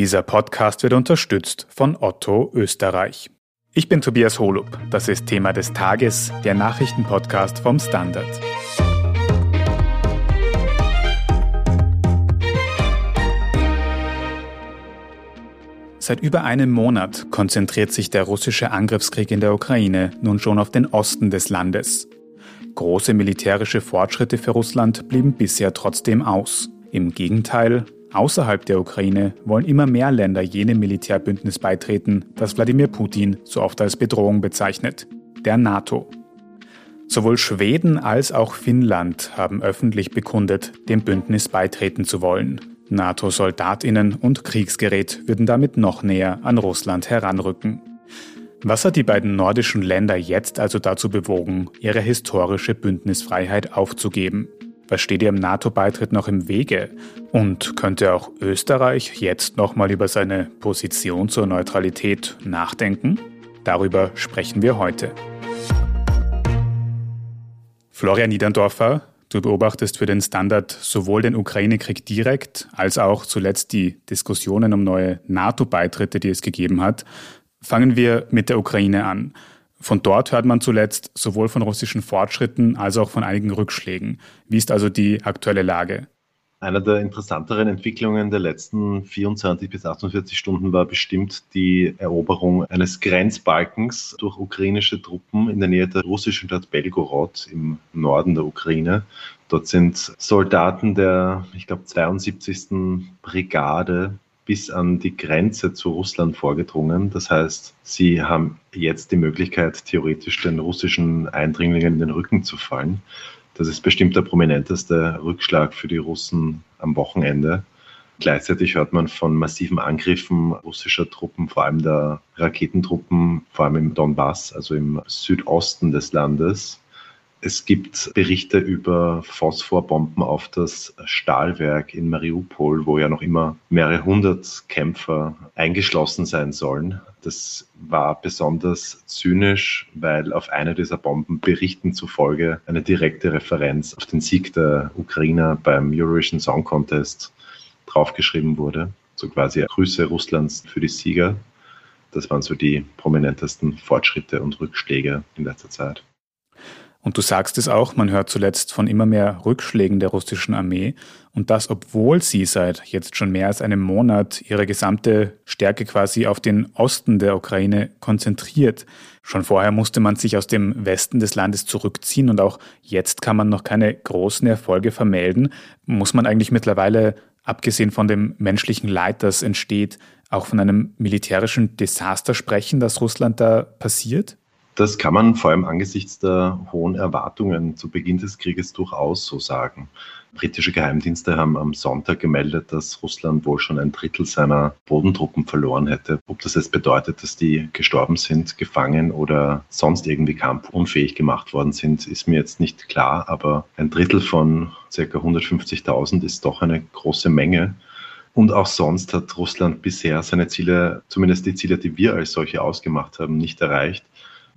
Dieser Podcast wird unterstützt von Otto Österreich. Ich bin Tobias Holub. Das ist Thema des Tages, der Nachrichtenpodcast vom Standard. Seit über einem Monat konzentriert sich der russische Angriffskrieg in der Ukraine nun schon auf den Osten des Landes. Große militärische Fortschritte für Russland blieben bisher trotzdem aus. Im Gegenteil, außerhalb der Ukraine wollen immer mehr Länder jenem Militärbündnis beitreten, das Wladimir Putin so oft als Bedrohung bezeichnet, der NATO. Sowohl Schweden als auch Finnland haben öffentlich bekundet, dem Bündnis beitreten zu wollen. NATO-Soldatinnen und Kriegsgerät würden damit noch näher an Russland heranrücken. Was hat die beiden nordischen Länder jetzt also dazu bewogen, ihre historische Bündnisfreiheit aufzugeben? Was steht ihrem NATO-Beitritt noch im Wege? Und könnte auch Österreich jetzt nochmal über seine Position zur Neutralität nachdenken? Darüber sprechen wir heute. Florian Niederndorfer, Du beobachtest für den Standard sowohl den Ukraine-Krieg direkt als auch zuletzt die Diskussionen um neue NATO-Beitritte, die es gegeben hat. Fangen wir mit der Ukraine an. Von dort hört man zuletzt sowohl von russischen Fortschritten als auch von einigen Rückschlägen. Wie ist also die aktuelle Lage? Einer der interessanteren Entwicklungen der letzten 24 bis 48 Stunden war bestimmt die Eroberung eines Grenzbalkens durch ukrainische Truppen in der Nähe der russischen Stadt Belgorod im Norden der Ukraine. Dort sind Soldaten der, ich glaube, 72. Brigade bis an die Grenze zu Russland vorgedrungen. Das heißt, sie haben jetzt die Möglichkeit, theoretisch den russischen Eindringlingen in den Rücken zu fallen. Das ist bestimmt der prominenteste Rückschlag für die Russen am Wochenende. Gleichzeitig hört man von massiven Angriffen russischer Truppen, vor allem der Raketentruppen, vor allem im Donbass, also im Südosten des Landes. Es gibt Berichte über Phosphorbomben auf das Stahlwerk in Mariupol, wo ja noch immer mehrere hundert Kämpfer eingeschlossen sein sollen. Das war besonders zynisch, weil auf einer dieser Bomben Berichten zufolge eine direkte Referenz auf den Sieg der Ukrainer beim Eurovision Song Contest draufgeschrieben wurde. So quasi Grüße Russlands für die Sieger. Das waren so die prominentesten Fortschritte und Rückschläge in letzter Zeit. Und du sagst es auch, man hört zuletzt von immer mehr Rückschlägen der russischen Armee und das, obwohl sie seit jetzt schon mehr als einem Monat ihre gesamte Stärke quasi auf den Osten der Ukraine konzentriert. Schon vorher musste man sich aus dem Westen des Landes zurückziehen und auch jetzt kann man noch keine großen Erfolge vermelden. Muss man eigentlich mittlerweile, abgesehen von dem menschlichen Leid, das entsteht, auch von einem militärischen Desaster sprechen, das Russland da passiert? Das kann man vor allem angesichts der hohen Erwartungen zu Beginn des Krieges durchaus so sagen. Britische Geheimdienste haben am Sonntag gemeldet, dass Russland wohl schon ein Drittel seiner Bodentruppen verloren hätte. Ob das jetzt bedeutet, dass die gestorben sind, gefangen oder sonst irgendwie kampfunfähig gemacht worden sind, ist mir jetzt nicht klar. Aber ein Drittel von ca. 150.000 ist doch eine große Menge. Und auch sonst hat Russland bisher seine Ziele, zumindest die Ziele, die wir als solche ausgemacht haben, nicht erreicht.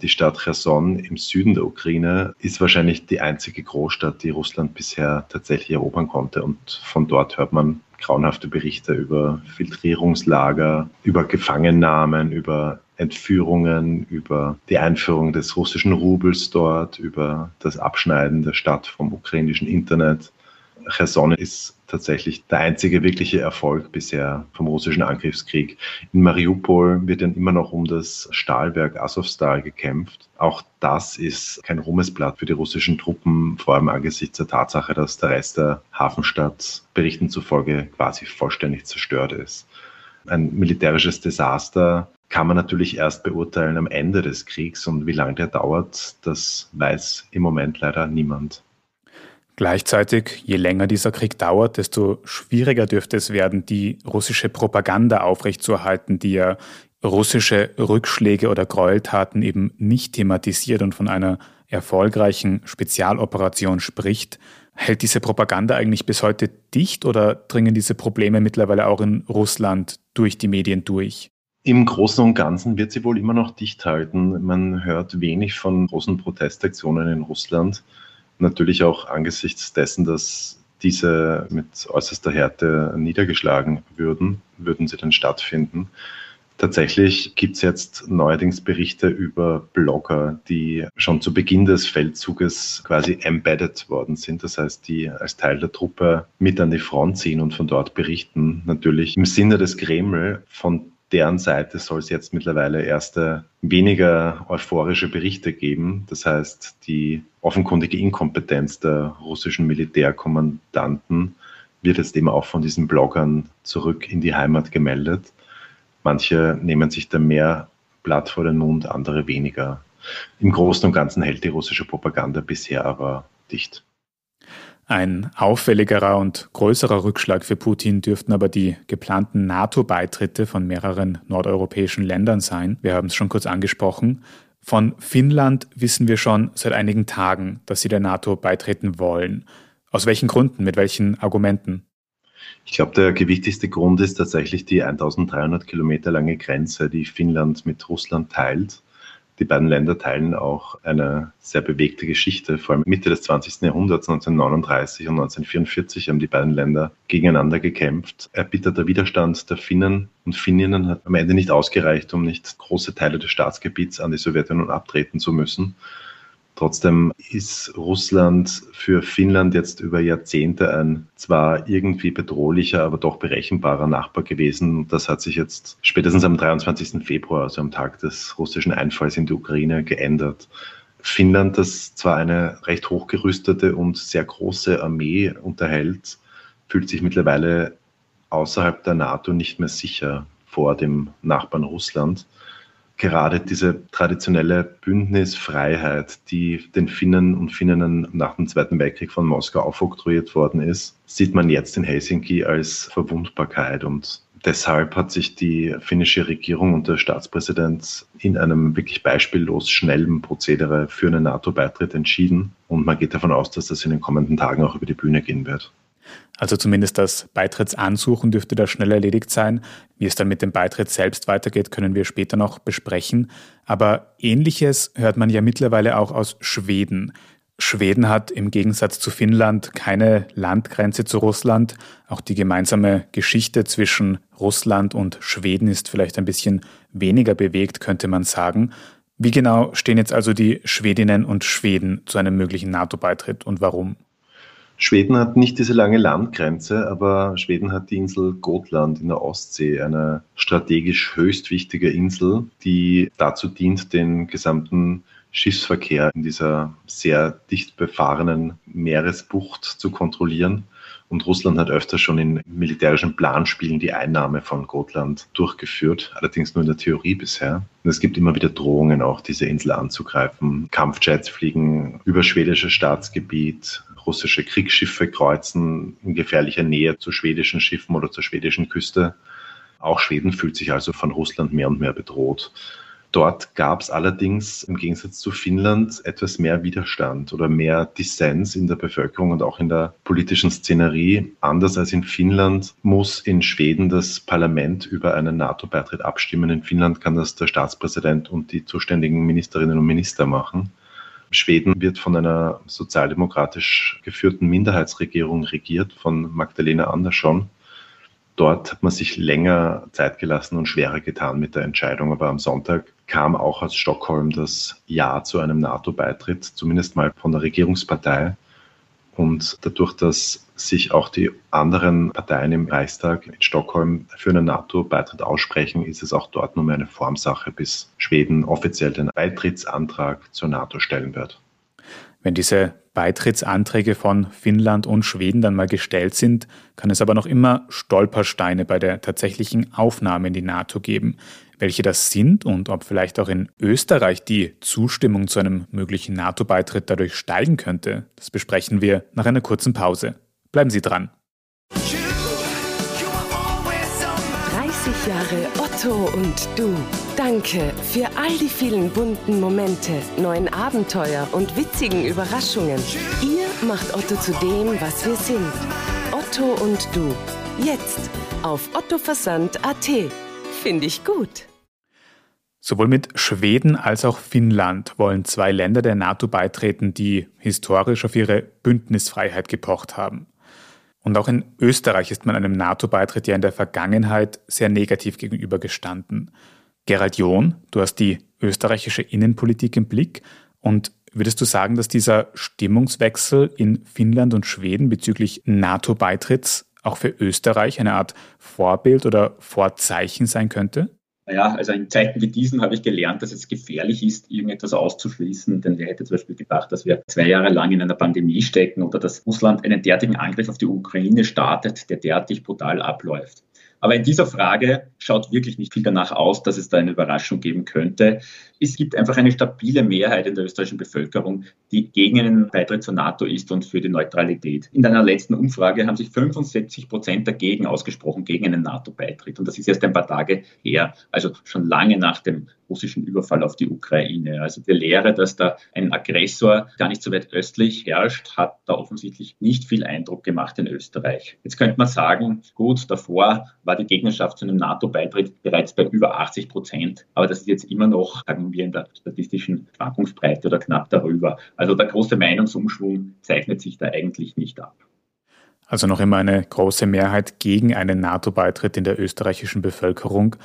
Die Stadt Cherson im Süden der Ukraine ist wahrscheinlich die einzige Großstadt, die Russland bisher tatsächlich erobern konnte. Und von dort hört man grauenhafte Berichte über Filtrierungslager, über Gefangennahmen, über Entführungen, über die Einführung des russischen Rubels dort, über das Abschneiden der Stadt vom ukrainischen Internet. Cherson ist tatsächlich der einzige wirkliche Erfolg bisher vom russischen Angriffskrieg. In Mariupol wird dann immer noch um das Stahlwerk Azovstal gekämpft. Auch das ist kein Ruhmesblatt für die russischen Truppen, vor allem angesichts der Tatsache, dass der Rest der Hafenstadt Berichten zufolge quasi vollständig zerstört ist. Ein militärisches Desaster kann man natürlich erst beurteilen am Ende des Kriegs und wie lange der dauert, das weiß im Moment leider niemand. Gleichzeitig, je länger dieser Krieg dauert, desto schwieriger dürfte es werden, die russische Propaganda aufrechtzuerhalten, die ja russische Rückschläge oder Gräueltaten eben nicht thematisiert und von einer erfolgreichen Spezialoperation spricht. Hält diese Propaganda eigentlich bis heute dicht oder dringen diese Probleme mittlerweile auch in Russland durch die Medien durch? Im Großen und Ganzen wird sie wohl immer noch dicht halten. Man hört wenig von großen Protestaktionen in Russland. Natürlich auch angesichts dessen, dass diese mit äußerster Härte niedergeschlagen würden, würden sie dann stattfinden. Tatsächlich gibt es jetzt neuerdings Berichte über Blogger, die schon zu Beginn des Feldzuges quasi embedded worden sind. Das heißt, die als Teil der Truppe mit an die Front ziehen und von dort berichten. Natürlich im Sinne des Kreml, von deren Seite soll es jetzt mittlerweile erste weniger euphorische Berichte geben. Das heißt, die offenkundige Inkompetenz der russischen Militärkommandanten wird jetzt eben auch von diesen Bloggern zurück in die Heimat gemeldet. Manche nehmen sich da mehr Blatt vor den Mund, andere weniger. Im Großen und Ganzen hält die russische Propaganda bisher aber dicht. Ein auffälligerer und größerer Rückschlag für Putin dürften aber die geplanten NATO-Beitritte von mehreren nordeuropäischen Ländern sein. Wir haben es schon kurz angesprochen. Von Finnland wissen wir schon seit einigen Tagen, dass sie der NATO beitreten wollen. Aus welchen Gründen, mit welchen Argumenten? Ich glaube, der gewichtigste Grund ist tatsächlich die 1300 Kilometer lange Grenze, die Finnland mit Russland teilt. Die beiden Länder teilen auch eine sehr bewegte Geschichte. Vor allem Mitte des 20. Jahrhunderts, 1939 und 1944, haben die beiden Länder gegeneinander gekämpft. Erbitterter Widerstand der Finnen und Finninnen hat am Ende nicht ausgereicht, um nicht große Teile des Staatsgebiets an die Sowjetunion abtreten zu müssen. Trotzdem ist Russland für Finnland jetzt über Jahrzehnte ein zwar irgendwie bedrohlicher, aber doch berechenbarer Nachbar gewesen. Das hat sich jetzt spätestens am 23. Februar, also am Tag des russischen Einfalls in die Ukraine, geändert. Finnland, das zwar eine recht hochgerüstete und sehr große Armee unterhält, fühlt sich mittlerweile außerhalb der NATO nicht mehr sicher vor dem Nachbarn Russland gerade diese traditionelle Bündnisfreiheit, die den Finnen und Finninnen nach dem Zweiten Weltkrieg von Moskau aufoktroyiert worden ist, sieht man jetzt in Helsinki als Verwundbarkeit und Deshalb hat sich die finnische Regierung und der Staatspräsident in einem wirklich beispiellos schnellen Prozedere für einen NATO-Beitritt entschieden. Und man geht davon aus, dass das in den kommenden Tagen auch über die Bühne gehen wird. Also zumindest das Beitrittsansuchen dürfte da schnell erledigt sein. Wie es dann mit dem Beitritt selbst weitergeht, können wir später noch besprechen. Aber ähnliches hört man ja mittlerweile auch aus Schweden. Schweden hat im Gegensatz zu Finnland keine Landgrenze zu Russland. Auch die gemeinsame Geschichte zwischen Russland und Schweden ist vielleicht ein bisschen weniger bewegt, könnte man sagen. Wie genau stehen jetzt also die Schwedinnen und Schweden zu einem möglichen NATO-Beitritt und warum? Schweden hat nicht diese lange Landgrenze, aber Schweden hat die Insel Gotland in der Ostsee, eine strategisch höchst wichtige Insel, die dazu dient, den gesamten Schiffsverkehr in dieser sehr dicht befahrenen Meeresbucht zu kontrollieren. Und Russland hat öfter schon in militärischen Planspielen die Einnahme von Gotland durchgeführt, allerdings nur in der Theorie bisher. Und es gibt immer wieder Drohungen, auch diese Insel anzugreifen. Kampfjets fliegen über schwedisches Staatsgebiet russische Kriegsschiffe kreuzen in gefährlicher Nähe zu schwedischen Schiffen oder zur schwedischen Küste. Auch Schweden fühlt sich also von Russland mehr und mehr bedroht. Dort gab es allerdings im Gegensatz zu Finnland etwas mehr Widerstand oder mehr Dissens in der Bevölkerung und auch in der politischen Szenerie. Anders als in Finnland muss in Schweden das Parlament über einen NATO-Beitritt abstimmen. In Finnland kann das der Staatspräsident und die zuständigen Ministerinnen und Minister machen. Schweden wird von einer sozialdemokratisch geführten Minderheitsregierung regiert, von Magdalena Andersson. Dort hat man sich länger Zeit gelassen und schwerer getan mit der Entscheidung. Aber am Sonntag kam auch aus Stockholm das Ja zu einem NATO-Beitritt, zumindest mal von der Regierungspartei. Und dadurch, dass sich auch die anderen Parteien im Reichstag in Stockholm für einen NATO-Beitritt aussprechen, ist es auch dort nur mehr eine Formsache, bis Schweden offiziell den Beitrittsantrag zur NATO stellen wird. Wenn diese Beitrittsanträge von Finnland und Schweden dann mal gestellt sind, kann es aber noch immer Stolpersteine bei der tatsächlichen Aufnahme in die NATO geben welche das sind und ob vielleicht auch in Österreich die Zustimmung zu einem möglichen NATO-Beitritt dadurch steigen könnte, das besprechen wir nach einer kurzen Pause. Bleiben Sie dran. 30 Jahre Otto und du. Danke für all die vielen bunten Momente, neuen Abenteuer und witzigen Überraschungen. Ihr macht Otto zu dem, was wir sind. Otto und du. Jetzt auf ottoversand.at. Finde ich gut. Sowohl mit Schweden als auch Finnland wollen zwei Länder der NATO beitreten, die historisch auf ihre Bündnisfreiheit gepocht haben. Und auch in Österreich ist man einem NATO-Beitritt ja in der Vergangenheit sehr negativ gegenübergestanden. Gerald John, du hast die österreichische Innenpolitik im Blick und würdest du sagen, dass dieser Stimmungswechsel in Finnland und Schweden bezüglich NATO-Beitritts auch für Österreich eine Art Vorbild oder Vorzeichen sein könnte? Naja, also in Zeiten wie diesen habe ich gelernt, dass es gefährlich ist, irgendetwas auszuschließen. Denn wer hätte zum Beispiel gedacht, dass wir zwei Jahre lang in einer Pandemie stecken oder dass Russland einen derartigen Angriff auf die Ukraine startet, der derartig brutal abläuft. Aber in dieser Frage schaut wirklich nicht viel danach aus, dass es da eine Überraschung geben könnte. Es gibt einfach eine stabile Mehrheit in der österreichischen Bevölkerung, die gegen einen Beitritt zur NATO ist und für die Neutralität. In einer letzten Umfrage haben sich 75 Prozent dagegen ausgesprochen, gegen einen NATO-Beitritt. Und das ist erst ein paar Tage her, also schon lange nach dem russischen Überfall auf die Ukraine. Also die Lehre, dass da ein Aggressor gar nicht so weit östlich herrscht, hat da offensichtlich nicht viel Eindruck gemacht in Österreich. Jetzt könnte man sagen, gut, davor war die Gegnerschaft zu einem NATO-Beitritt bereits bei über 80 Prozent, aber das ist jetzt immer noch, sagen wir, in der statistischen Schwankungsbreite oder knapp darüber. Also der große Meinungsumschwung zeichnet sich da eigentlich nicht ab. Also noch immer eine große Mehrheit gegen einen NATO-Beitritt in der österreichischen Bevölkerung.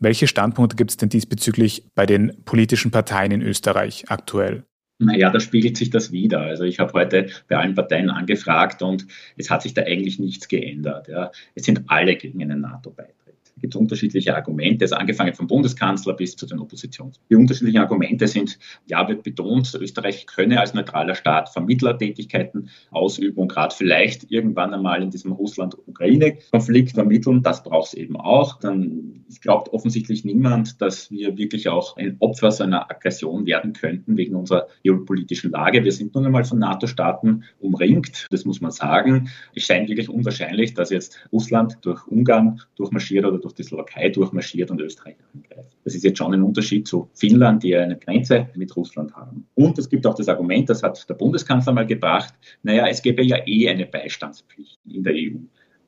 Welche Standpunkte gibt es denn diesbezüglich bei den politischen Parteien in Österreich aktuell? Naja, da spiegelt sich das wieder. Also ich habe heute bei allen Parteien angefragt und es hat sich da eigentlich nichts geändert. Ja. Es sind alle gegen einen NATO-Beitritt gibt es unterschiedliche Argumente, also angefangen vom Bundeskanzler bis zu den Oppositionen. Die unterschiedlichen Argumente sind, ja, wird betont, Österreich könne als neutraler Staat Vermittlertätigkeiten ausüben und gerade vielleicht irgendwann einmal in diesem Russland-Ukraine-Konflikt vermitteln. Das braucht es eben auch. Dann glaubt offensichtlich niemand, dass wir wirklich auch ein Opfer so einer Aggression werden könnten wegen unserer geopolitischen Lage. Wir sind nun einmal von NATO-Staaten umringt, das muss man sagen. Es scheint wirklich unwahrscheinlich, dass jetzt Russland durch Ungarn durchmarschiert oder durch durch die Slowakei durchmarschiert und Österreich angreift. Das ist jetzt schon ein Unterschied zu Finnland, die eine Grenze mit Russland haben. Und es gibt auch das Argument, das hat der Bundeskanzler mal gebracht, naja, es gäbe ja eh eine Beistandspflicht in der EU.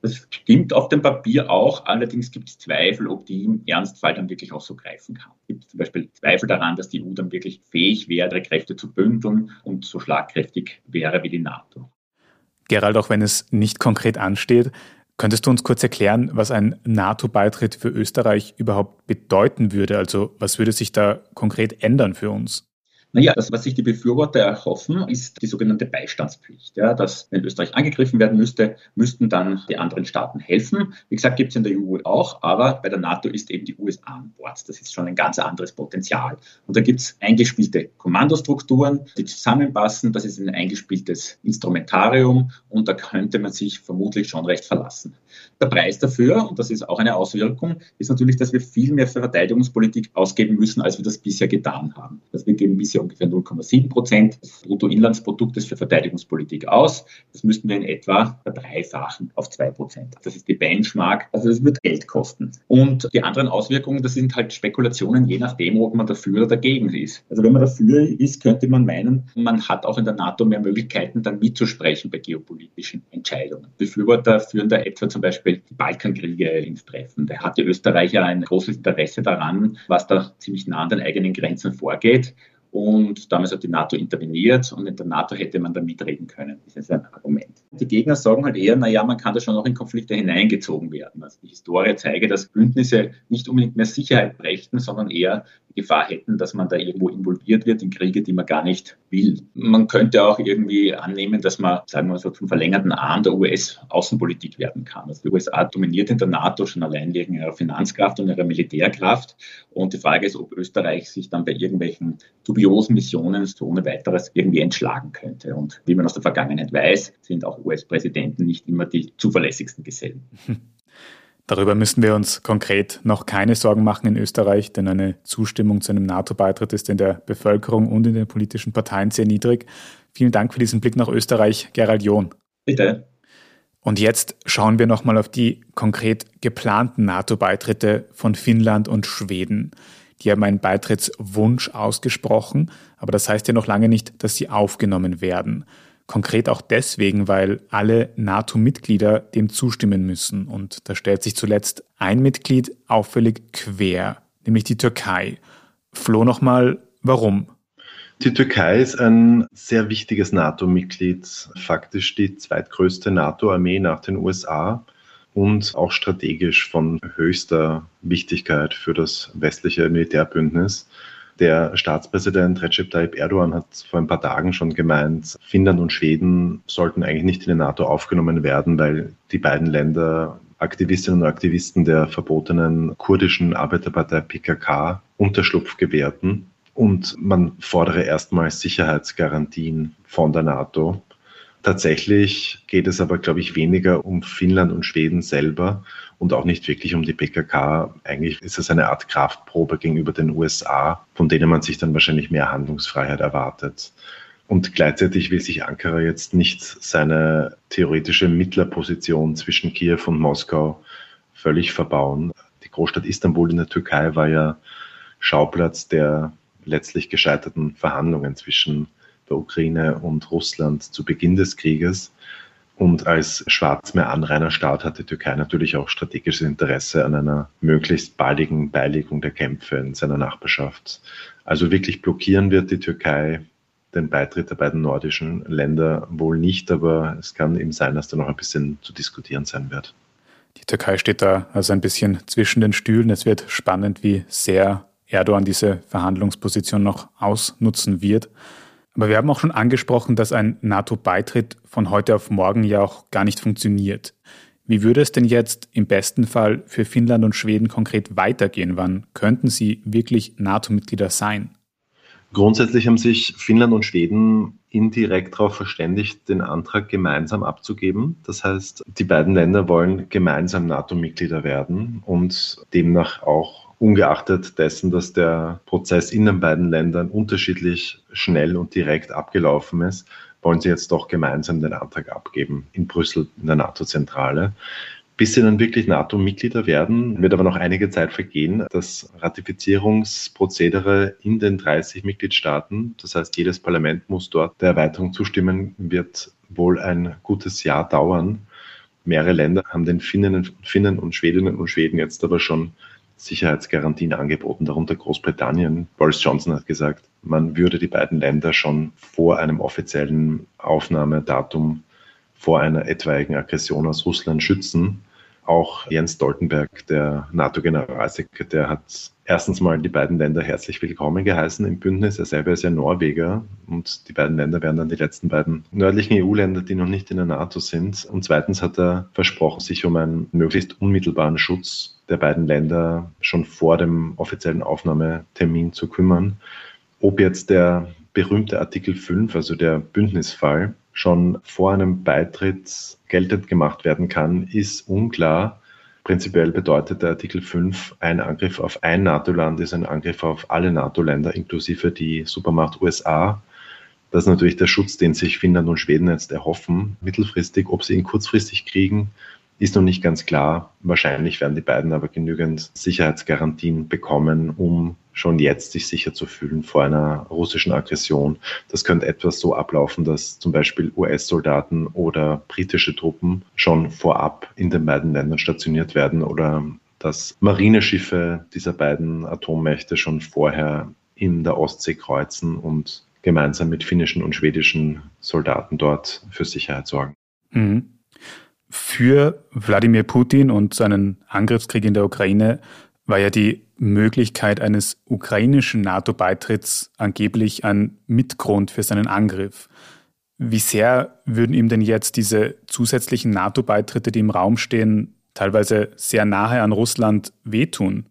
Das stimmt auf dem Papier auch, allerdings gibt es Zweifel, ob die im Ernstfall dann wirklich auch so greifen kann. Es gibt zum Beispiel Zweifel daran, dass die EU dann wirklich fähig wäre, ihre Kräfte zu bündeln und so schlagkräftig wäre wie die NATO. Gerald, auch wenn es nicht konkret ansteht, Könntest du uns kurz erklären, was ein NATO-Beitritt für Österreich überhaupt bedeuten würde? Also was würde sich da konkret ändern für uns? Naja, das, was sich die Befürworter erhoffen, ist die sogenannte Beistandspflicht. Ja, dass, wenn Österreich angegriffen werden müsste, müssten dann die anderen Staaten helfen. Wie gesagt, gibt es in der EU auch, aber bei der NATO ist eben die USA an Bord. Das ist schon ein ganz anderes Potenzial. Und da gibt es eingespielte Kommandostrukturen, die zusammenpassen. Das ist ein eingespieltes Instrumentarium und da könnte man sich vermutlich schon recht verlassen. Der Preis dafür, und das ist auch eine Auswirkung, ist natürlich, dass wir viel mehr für Verteidigungspolitik ausgeben müssen, als wir das bisher getan haben. Also wir geben bisher ungefähr 0,7 Prozent des Bruttoinlandsproduktes für Verteidigungspolitik aus. Das müssten wir in etwa verdreifachen auf 2 Prozent. Das ist die Benchmark. Also das wird Geld kosten. Und die anderen Auswirkungen, das sind halt Spekulationen, je nachdem, ob man dafür oder dagegen ist. Also wenn man dafür ist, könnte man meinen, man hat auch in der NATO mehr Möglichkeiten, dann mitzusprechen bei geopolitischen Entscheidungen. Befürworter führen da etwa zum Beispiel die Balkankriege ins Treffen. Da hatte Österreich ja ein großes Interesse daran, was da ziemlich nah an den eigenen Grenzen vorgeht. Und damals hat die NATO interveniert und in der NATO hätte man da mitreden können. Das ist ein Argument. Die Gegner sagen halt eher, naja, man kann da schon noch in Konflikte hineingezogen werden. Also die Historie zeige, dass Bündnisse nicht unbedingt mehr Sicherheit brächten, sondern eher Gefahr hätten, dass man da irgendwo involviert wird in Kriege, die man gar nicht will. Man könnte auch irgendwie annehmen, dass man, sagen wir so, zum verlängerten Arm der US-Außenpolitik werden kann. Also die USA dominiert in der NATO schon allein wegen ihrer Finanzkraft und ihrer Militärkraft. Und die Frage ist, ob Österreich sich dann bei irgendwelchen dubiosen Missionen so ohne weiteres irgendwie entschlagen könnte. Und wie man aus der Vergangenheit weiß, sind auch US-Präsidenten nicht immer die zuverlässigsten Gesellen. Darüber müssen wir uns konkret noch keine Sorgen machen in Österreich, denn eine Zustimmung zu einem NATO-Beitritt ist in der Bevölkerung und in den politischen Parteien sehr niedrig. Vielen Dank für diesen Blick nach Österreich, Gerald John. Bitte. Und jetzt schauen wir nochmal auf die konkret geplanten NATO-Beitritte von Finnland und Schweden. Die haben einen Beitrittswunsch ausgesprochen, aber das heißt ja noch lange nicht, dass sie aufgenommen werden. Konkret auch deswegen, weil alle NATO-Mitglieder dem zustimmen müssen. Und da stellt sich zuletzt ein Mitglied auffällig quer, nämlich die Türkei. Flo nochmal, warum? Die Türkei ist ein sehr wichtiges NATO-Mitglied, faktisch die zweitgrößte NATO-Armee nach den USA und auch strategisch von höchster Wichtigkeit für das westliche Militärbündnis. Der Staatspräsident Recep Tayyip Erdogan hat vor ein paar Tagen schon gemeint, Finnland und Schweden sollten eigentlich nicht in die NATO aufgenommen werden, weil die beiden Länder Aktivistinnen und Aktivisten der verbotenen kurdischen Arbeiterpartei PKK Unterschlupf gewährten. Und man fordere erstmals Sicherheitsgarantien von der NATO. Tatsächlich geht es aber, glaube ich, weniger um Finnland und Schweden selber und auch nicht wirklich um die PKK. Eigentlich ist es eine Art Kraftprobe gegenüber den USA, von denen man sich dann wahrscheinlich mehr Handlungsfreiheit erwartet. Und gleichzeitig will sich Ankara jetzt nicht seine theoretische Mittlerposition zwischen Kiew und Moskau völlig verbauen. Die Großstadt Istanbul in der Türkei war ja Schauplatz der letztlich gescheiterten Verhandlungen zwischen der Ukraine und Russland zu Beginn des Krieges. Und als Schwarzmeer-Anrainerstaat hat die Türkei natürlich auch strategisches Interesse an einer möglichst baldigen Beilegung der Kämpfe in seiner Nachbarschaft. Also wirklich blockieren wird die Türkei den Beitritt der beiden nordischen Länder wohl nicht, aber es kann eben sein, dass da noch ein bisschen zu diskutieren sein wird. Die Türkei steht da also ein bisschen zwischen den Stühlen. Es wird spannend, wie sehr Erdogan diese Verhandlungsposition noch ausnutzen wird. Aber wir haben auch schon angesprochen, dass ein NATO-Beitritt von heute auf morgen ja auch gar nicht funktioniert. Wie würde es denn jetzt im besten Fall für Finnland und Schweden konkret weitergehen? Wann könnten sie wirklich NATO-Mitglieder sein? Grundsätzlich haben sich Finnland und Schweden indirekt darauf verständigt, den Antrag gemeinsam abzugeben. Das heißt, die beiden Länder wollen gemeinsam NATO-Mitglieder werden und demnach auch ungeachtet dessen, dass der Prozess in den beiden Ländern unterschiedlich schnell und direkt abgelaufen ist, wollen sie jetzt doch gemeinsam den Antrag abgeben in Brüssel in der NATO-Zentrale. Bis sie dann wirklich NATO-Mitglieder werden, wird aber noch einige Zeit vergehen. Das Ratifizierungsprozedere in den 30 Mitgliedstaaten, das heißt jedes Parlament muss dort der Erweiterung zustimmen, wird wohl ein gutes Jahr dauern. Mehrere Länder haben den Finnen, Finnen und Schwedinnen und Schweden jetzt aber schon Sicherheitsgarantien angeboten, darunter Großbritannien. Boris Johnson hat gesagt, man würde die beiden Länder schon vor einem offiziellen Aufnahmedatum vor einer etwaigen Aggression aus Russland schützen. Auch Jens Stoltenberg, der NATO-Generalsekretär, hat erstens mal die beiden Länder herzlich willkommen geheißen im Bündnis. Er selber ist ja Norweger und die beiden Länder wären dann die letzten beiden nördlichen EU-Länder, die noch nicht in der NATO sind. Und zweitens hat er versprochen, sich um einen möglichst unmittelbaren Schutz der beiden Länder schon vor dem offiziellen Aufnahmetermin zu kümmern. Ob jetzt der berühmte Artikel 5, also der Bündnisfall, schon vor einem Beitritt geltend gemacht werden kann, ist unklar. Prinzipiell bedeutet der Artikel 5, ein Angriff auf ein NATO-Land ist ein Angriff auf alle NATO-Länder, inklusive die Supermacht USA. Das ist natürlich der Schutz, den sich Finnland und Schweden jetzt erhoffen, mittelfristig. Ob sie ihn kurzfristig kriegen, ist noch nicht ganz klar. Wahrscheinlich werden die beiden aber genügend Sicherheitsgarantien bekommen, um schon jetzt sich sicher zu fühlen vor einer russischen Aggression. Das könnte etwas so ablaufen, dass zum Beispiel US-Soldaten oder britische Truppen schon vorab in den beiden Ländern stationiert werden oder dass Marineschiffe dieser beiden Atommächte schon vorher in der Ostsee kreuzen und gemeinsam mit finnischen und schwedischen Soldaten dort für Sicherheit sorgen. Mhm. Für Wladimir Putin und seinen Angriffskrieg in der Ukraine war ja die Möglichkeit eines ukrainischen NATO-Beitritts angeblich ein Mitgrund für seinen Angriff. Wie sehr würden ihm denn jetzt diese zusätzlichen NATO-Beitritte, die im Raum stehen, teilweise sehr nahe an Russland, wehtun?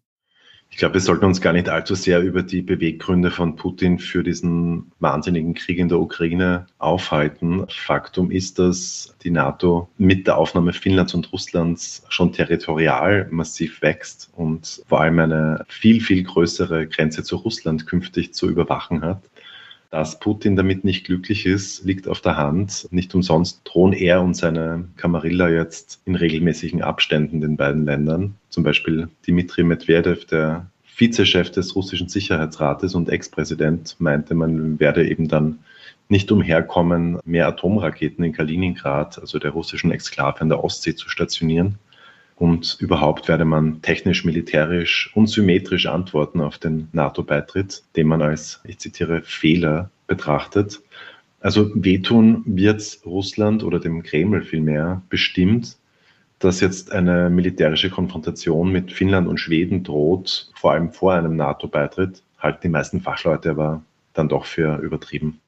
Ich glaube, wir sollten uns gar nicht allzu sehr über die Beweggründe von Putin für diesen wahnsinnigen Krieg in der Ukraine aufhalten. Faktum ist, dass die NATO mit der Aufnahme Finnlands und Russlands schon territorial massiv wächst und vor allem eine viel, viel größere Grenze zu Russland künftig zu überwachen hat. Dass Putin damit nicht glücklich ist, liegt auf der Hand. Nicht umsonst drohen er und seine Kamarilla jetzt in regelmäßigen Abständen den beiden Ländern. Zum Beispiel Dmitri Medvedev, der Vizechef des russischen Sicherheitsrates und Ex-Präsident, meinte, man werde eben dann nicht umherkommen, mehr Atomraketen in Kaliningrad, also der russischen Exklave an der Ostsee, zu stationieren. Und überhaupt werde man technisch, militärisch und symmetrisch antworten auf den NATO-Beitritt, den man als, ich zitiere, Fehler betrachtet. Also wehtun wird Russland oder dem Kreml vielmehr bestimmt, dass jetzt eine militärische Konfrontation mit Finnland und Schweden droht, vor allem vor einem NATO-Beitritt, halten die meisten Fachleute aber dann doch für übertrieben.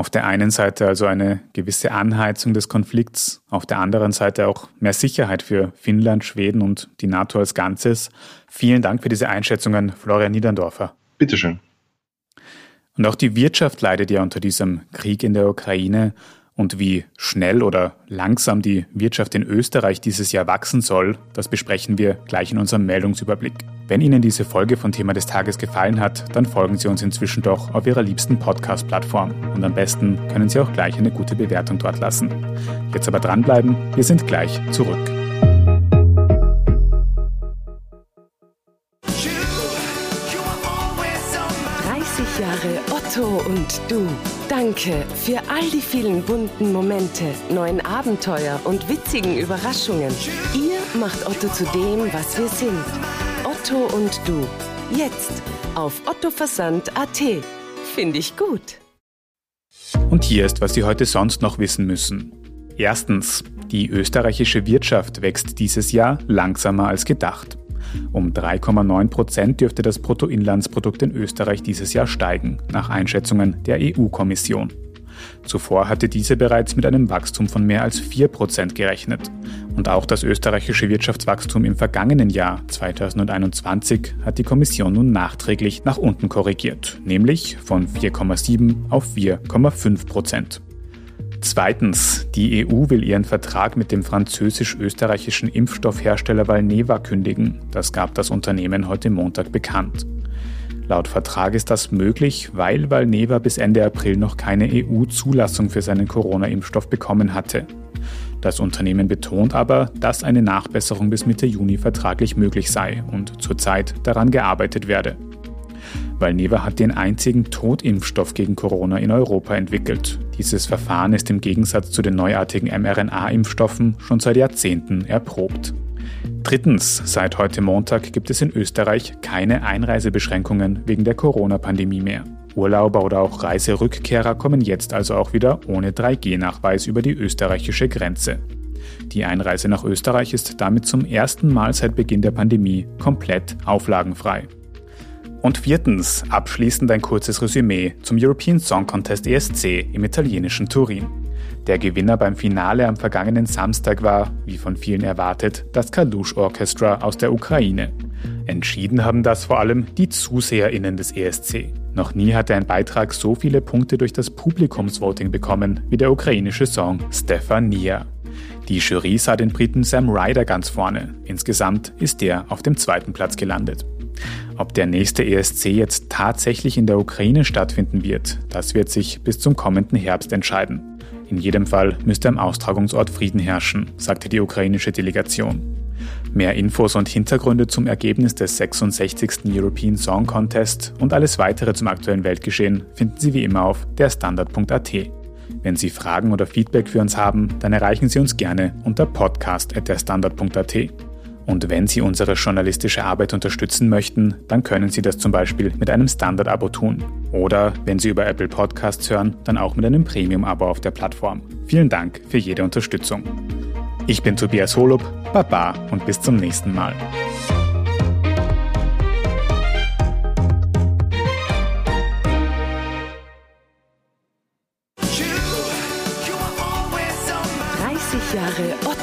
Auf der einen Seite also eine gewisse Anheizung des Konflikts, auf der anderen Seite auch mehr Sicherheit für Finnland, Schweden und die NATO als Ganzes. Vielen Dank für diese Einschätzungen, Florian Niederndorfer. Bitteschön. Und auch die Wirtschaft leidet ja unter diesem Krieg in der Ukraine und wie schnell oder langsam die Wirtschaft in Österreich dieses Jahr wachsen soll, das besprechen wir gleich in unserem Meldungsüberblick. Wenn Ihnen diese Folge von Thema des Tages gefallen hat, dann folgen Sie uns inzwischen doch auf Ihrer liebsten Podcast-Plattform. Und am besten können Sie auch gleich eine gute Bewertung dort lassen. Jetzt aber dranbleiben, wir sind gleich zurück. Otto und du. Danke für all die vielen bunten Momente, neuen Abenteuer und witzigen Überraschungen. Ihr macht Otto zu dem, was wir sind. Otto und du. Jetzt auf ottoversand.at. Finde ich gut. Und hier ist, was Sie heute sonst noch wissen müssen. Erstens, die österreichische Wirtschaft wächst dieses Jahr langsamer als gedacht. Um 3,9 Prozent dürfte das Bruttoinlandsprodukt in Österreich dieses Jahr steigen, nach Einschätzungen der EU-Kommission. Zuvor hatte diese bereits mit einem Wachstum von mehr als 4 Prozent gerechnet. Und auch das österreichische Wirtschaftswachstum im vergangenen Jahr 2021 hat die Kommission nun nachträglich nach unten korrigiert, nämlich von 4,7 auf 4,5 Prozent. Zweitens, die EU will ihren Vertrag mit dem französisch-österreichischen Impfstoffhersteller Valneva kündigen. Das gab das Unternehmen heute Montag bekannt. Laut Vertrag ist das möglich, weil Valneva bis Ende April noch keine EU-Zulassung für seinen Corona-Impfstoff bekommen hatte. Das Unternehmen betont aber, dass eine Nachbesserung bis Mitte Juni vertraglich möglich sei und zurzeit daran gearbeitet werde. Valneva hat den einzigen Totimpfstoff gegen Corona in Europa entwickelt. Dieses Verfahren ist im Gegensatz zu den neuartigen mRNA-Impfstoffen schon seit Jahrzehnten erprobt. Drittens, seit heute Montag gibt es in Österreich keine Einreisebeschränkungen wegen der Corona-Pandemie mehr. Urlauber oder auch Reiserückkehrer kommen jetzt also auch wieder ohne 3G-Nachweis über die österreichische Grenze. Die Einreise nach Österreich ist damit zum ersten Mal seit Beginn der Pandemie komplett auflagenfrei. Und viertens, abschließend ein kurzes Resümee zum European Song Contest ESC im italienischen Turin. Der Gewinner beim Finale am vergangenen Samstag war, wie von vielen erwartet, das Kalush Orchestra aus der Ukraine. Entschieden haben das vor allem die ZuseherInnen des ESC. Noch nie hatte ein Beitrag so viele Punkte durch das Publikumsvoting bekommen wie der ukrainische Song Stefania. Die Jury sah den Briten Sam Ryder ganz vorne. Insgesamt ist der auf dem zweiten Platz gelandet. Ob der nächste ESC jetzt tatsächlich in der Ukraine stattfinden wird, das wird sich bis zum kommenden Herbst entscheiden. In jedem Fall müsste am Austragungsort Frieden herrschen, sagte die ukrainische Delegation. Mehr Infos und Hintergründe zum Ergebnis des 66. European Song Contest und alles weitere zum aktuellen Weltgeschehen finden Sie wie immer auf derstandard.at. Wenn Sie Fragen oder Feedback für uns haben, dann erreichen Sie uns gerne unter podcast.derstandard.at. Und wenn Sie unsere journalistische Arbeit unterstützen möchten, dann können Sie das zum Beispiel mit einem Standard-Abo tun. Oder wenn Sie über Apple Podcasts hören, dann auch mit einem Premium-Abo auf der Plattform. Vielen Dank für jede Unterstützung. Ich bin Tobias Holub, Baba und bis zum nächsten Mal.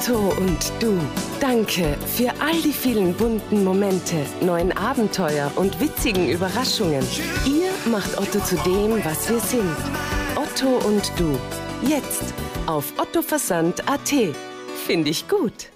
Otto und du. Danke für all die vielen bunten Momente, neuen Abenteuer und witzigen Überraschungen. Ihr macht Otto zu dem, was wir sind. Otto und du. Jetzt auf ottoversand.at. Finde ich gut.